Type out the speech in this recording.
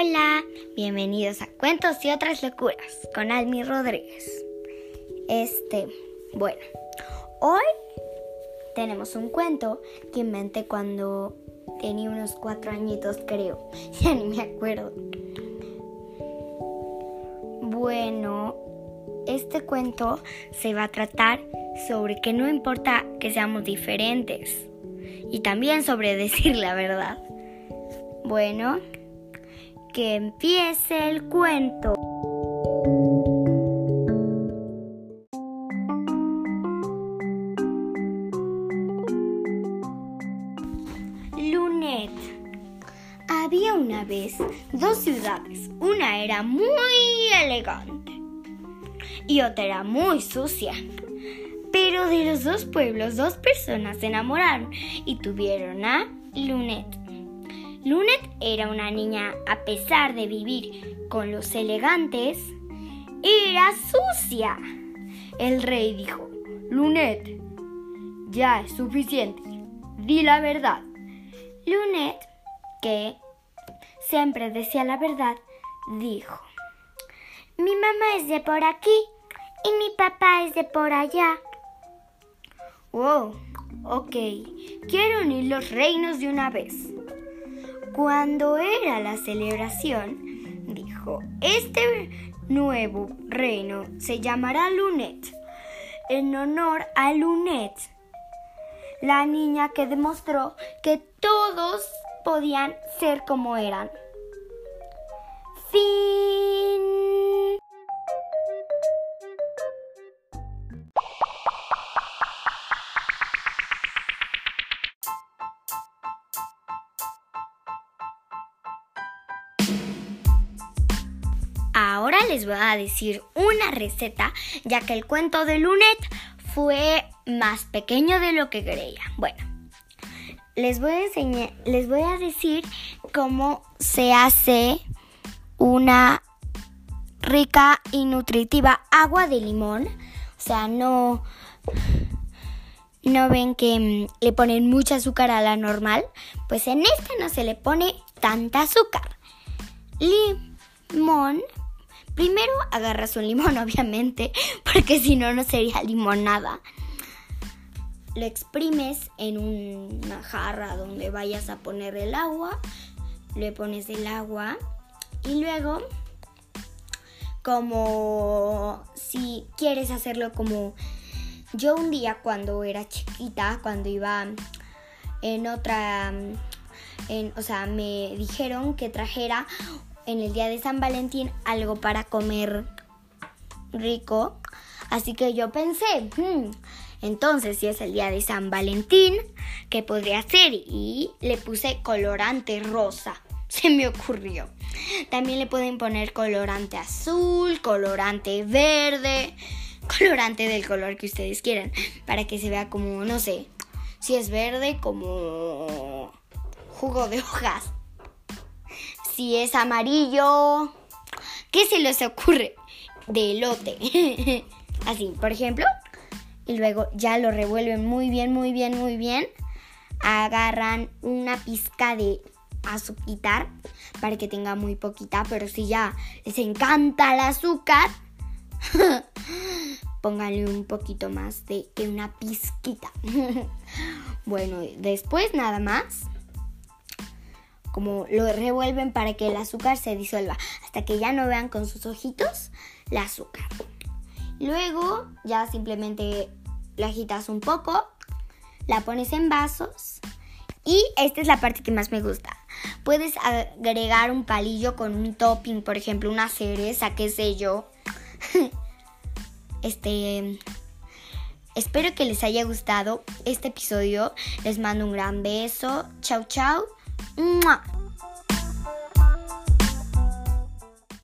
Hola, bienvenidos a Cuentos y otras locuras con Almi Rodríguez. Este, bueno, hoy tenemos un cuento que inventé cuando tenía unos cuatro añitos, creo. Ya ni me acuerdo. Bueno, este cuento se va a tratar sobre que no importa que seamos diferentes y también sobre decir la verdad. Bueno, que empiece el cuento. Lunet. Había una vez dos ciudades. Una era muy elegante y otra era muy sucia. Pero de los dos pueblos, dos personas se enamoraron y tuvieron a Lunet. Lunet era una niña, a pesar de vivir con los elegantes, era sucia. El rey dijo, Lunet, ya es suficiente, di la verdad. Lunet, que siempre decía la verdad, dijo, mi mamá es de por aquí y mi papá es de por allá. Wow, ok, quiero unir los reinos de una vez. Cuando era la celebración, dijo, este nuevo reino se llamará Lunet, en honor a Lunet, la niña que demostró que todos podían ser como eran. Les voy a decir una receta, ya que el cuento de Lunet fue más pequeño de lo que creía. Bueno, les voy a enseñar, les voy a decir cómo se hace una rica y nutritiva agua de limón. O sea, no no ven que mm, le ponen mucha azúcar a la normal, pues en esta no se le pone tanta azúcar. Limón Primero agarras un limón, obviamente, porque si no, no sería limonada. Lo exprimes en una jarra donde vayas a poner el agua. Le pones el agua y luego, como si quieres hacerlo como yo un día cuando era chiquita, cuando iba en otra, en, o sea, me dijeron que trajera en el día de San Valentín algo para comer rico. Así que yo pensé, hmm, entonces si es el día de San Valentín, ¿qué podría hacer? Y le puse colorante rosa. Se me ocurrió. También le pueden poner colorante azul, colorante verde, colorante del color que ustedes quieran, para que se vea como, no sé, si es verde, como jugo de hojas si es amarillo. ¿Qué se les ocurre? De. Así, por ejemplo. Y luego ya lo revuelven muy bien, muy bien, muy bien. Agarran una pizca de azúcar para que tenga muy poquita, pero si ya les encanta el azúcar, pónganle un poquito más de que una pizquita. bueno, después nada más como lo revuelven para que el azúcar se disuelva, hasta que ya no vean con sus ojitos el azúcar. Luego ya simplemente la agitas un poco, la pones en vasos y esta es la parte que más me gusta. Puedes agregar un palillo con un topping, por ejemplo, una cereza, qué sé yo. este Espero que les haya gustado este episodio. Les mando un gran beso. Chau, chau. 么。